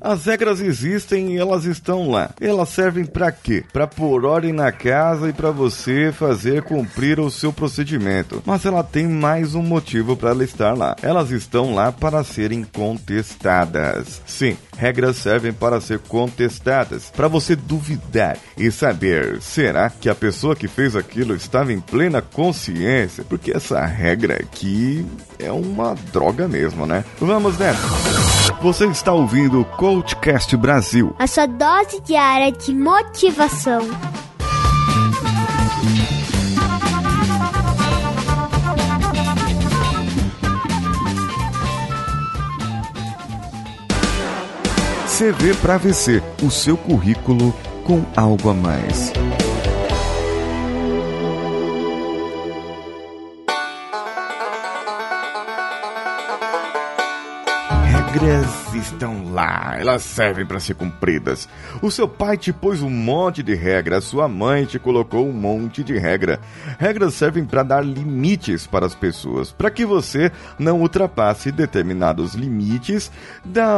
As regras existem e elas estão lá. Elas servem para quê? Para pôr ordem na casa e para você fazer cumprir o seu procedimento. Mas ela tem mais um motivo para ela estar lá. Elas estão lá para serem contestadas. Sim, regras servem para ser contestadas, para você duvidar e saber, será que a pessoa que fez aquilo estava em plena consciência? Porque essa regra aqui é uma droga mesmo, né? Vamos nessa. Você está ouvindo o Coachcast Brasil. A sua dose diária de motivação. CV para VC, o seu currículo com algo a mais. Regras estão lá, elas servem para ser cumpridas. O seu pai te pôs um monte de regras, sua mãe te colocou um monte de regra. Regras servem para dar limites para as pessoas, para que você não ultrapasse determinados limites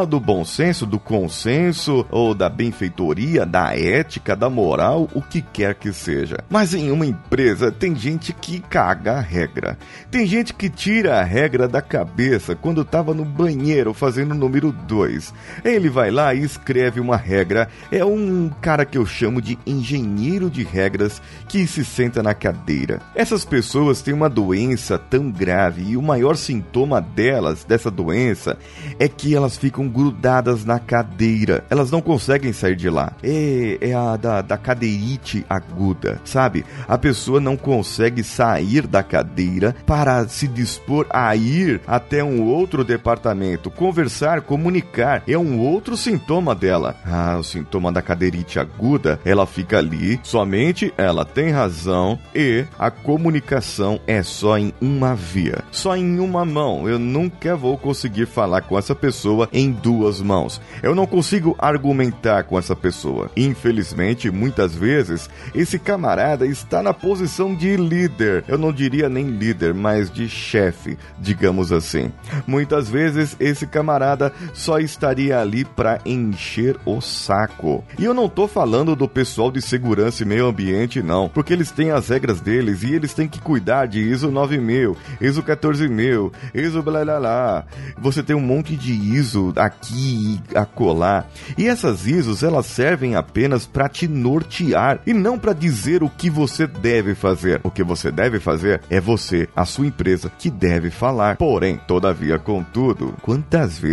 do bom senso, do consenso ou da benfeitoria, da ética, da moral, o que quer que seja. Mas em uma empresa tem gente que caga a regra. Tem gente que tira a regra da cabeça quando estava no banheiro fazendo fazendo o número 2. Ele vai lá e escreve uma regra. É um cara que eu chamo de engenheiro de regras que se senta na cadeira. Essas pessoas têm uma doença tão grave e o maior sintoma delas, dessa doença, é que elas ficam grudadas na cadeira. Elas não conseguem sair de lá. É, é a da, da cadeirite aguda, sabe? A pessoa não consegue sair da cadeira para se dispor a ir até um outro departamento, conversar conversar, comunicar. É um outro sintoma dela. Ah, o sintoma da cadeirite aguda, ela fica ali, somente ela tem razão e a comunicação é só em uma via, só em uma mão. Eu nunca vou conseguir falar com essa pessoa em duas mãos. Eu não consigo argumentar com essa pessoa. Infelizmente, muitas vezes, esse camarada está na posição de líder. Eu não diria nem líder, mas de chefe, digamos assim. Muitas vezes esse camarada camarada só estaria ali para encher o saco. E eu não tô falando do pessoal de segurança e meio ambiente, não, porque eles têm as regras deles e eles têm que cuidar de ISO 9000, ISO 14000, ISO blá blá blá. Você tem um monte de ISO aqui e acolá. E essas ISOs, elas servem apenas para te nortear e não para dizer o que você deve fazer. O que você deve fazer é você, a sua empresa, que deve falar. Porém, todavia, contudo, quantas vezes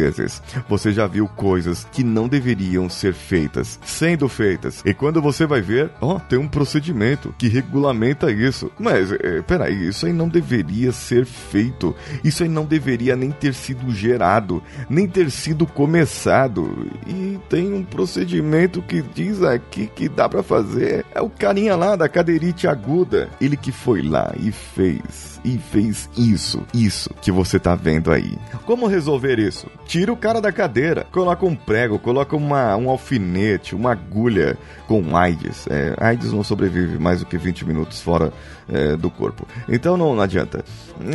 você já viu coisas que não deveriam ser feitas sendo feitas. E quando você vai ver, ó, tem um procedimento que regulamenta isso. Mas, é, peraí, isso aí não deveria ser feito. Isso aí não deveria nem ter sido gerado, nem ter sido começado. E tem um procedimento que diz aqui que dá para fazer. É o carinha lá da cadeirite aguda. Ele que foi lá e fez e fez isso, isso que você tá vendo aí. Como resolver isso? Tira o cara da cadeira, coloca um prego, coloca uma, um alfinete, uma agulha com AIDS. É, AIDS não sobrevive mais do que 20 minutos fora é, do corpo. Então não, não adianta.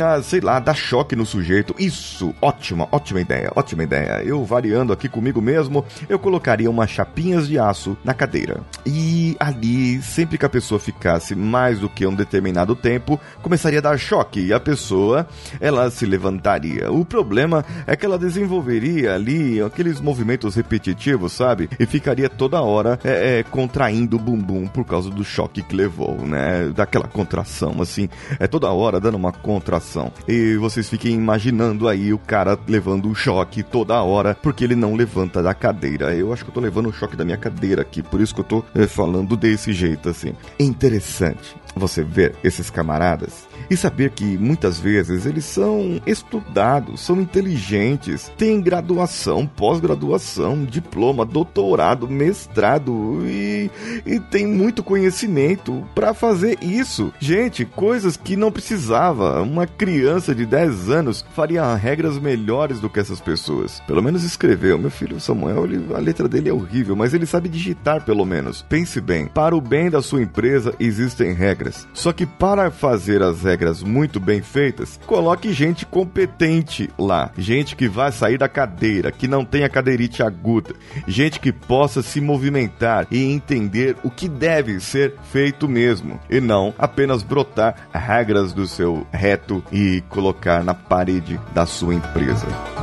Ah, sei lá, dá choque no sujeito. Isso, ótima, ótima ideia, ótima ideia. Eu variando aqui comigo mesmo, eu colocaria umas chapinhas de aço na cadeira. E ali, sempre que a pessoa ficasse mais do que um determinado tempo, começaria a dar choque choque e a pessoa ela se levantaria. O problema é que ela desenvolveria ali aqueles movimentos repetitivos, sabe? E ficaria toda hora é, é, contraindo o bumbum por causa do choque que levou, né? Daquela contração, assim, é toda hora dando uma contração. E vocês fiquem imaginando aí o cara levando o choque toda hora porque ele não levanta da cadeira. Eu acho que eu tô levando o choque da minha cadeira aqui, por isso que eu tô é, falando desse jeito assim. Interessante você ver esses camaradas e saber que muitas vezes eles são estudados, são inteligentes, têm graduação, pós-graduação, diploma, doutorado, mestrado e, e tem muito conhecimento para fazer isso. Gente, coisas que não precisava. Uma criança de 10 anos faria regras melhores do que essas pessoas. Pelo menos escreveu. Meu filho Samuel, ele, a letra dele é horrível, mas ele sabe digitar pelo menos. Pense bem, para o bem da sua empresa existem regras regras. Só que para fazer as regras muito bem feitas, coloque gente competente lá, gente que vai sair da cadeira, que não tenha cadeirite aguda, gente que possa se movimentar e entender o que deve ser feito mesmo, e não apenas brotar regras do seu reto e colocar na parede da sua empresa.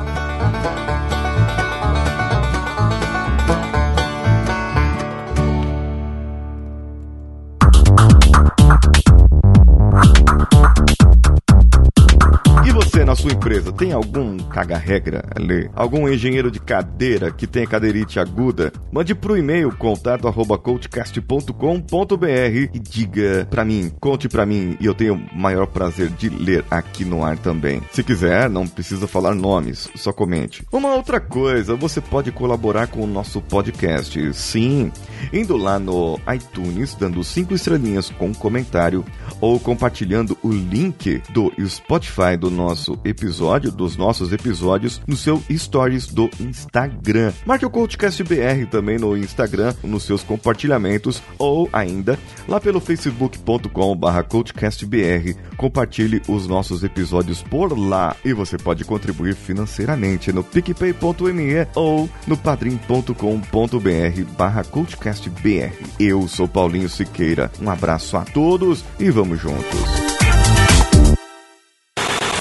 Tem algum caga-regra ali? Algum engenheiro de cadeira que tenha cadeirite aguda? Mande pro e-mail contato arroba coachcast.com.br e diga pra mim, conte pra mim e eu tenho o maior prazer de ler aqui no ar também. Se quiser, não precisa falar nomes, só comente. Uma outra coisa, você pode colaborar com o nosso podcast. Sim, indo lá no iTunes, dando cinco estrelinhas com comentário ou compartilhando o link do Spotify do nosso episódio, dos nossos episódios, no seu stories do Instagram. Marque o CoachCast BR também no Instagram, nos seus compartilhamentos, ou ainda lá pelo facebook.com.br CoachCastBR. Compartilhe os nossos episódios por lá e você pode contribuir financeiramente no picpay.me ou no padrim.com.br barra CoachCastBR. Eu sou Paulinho Siqueira. Um abraço a todos e vamos juntos.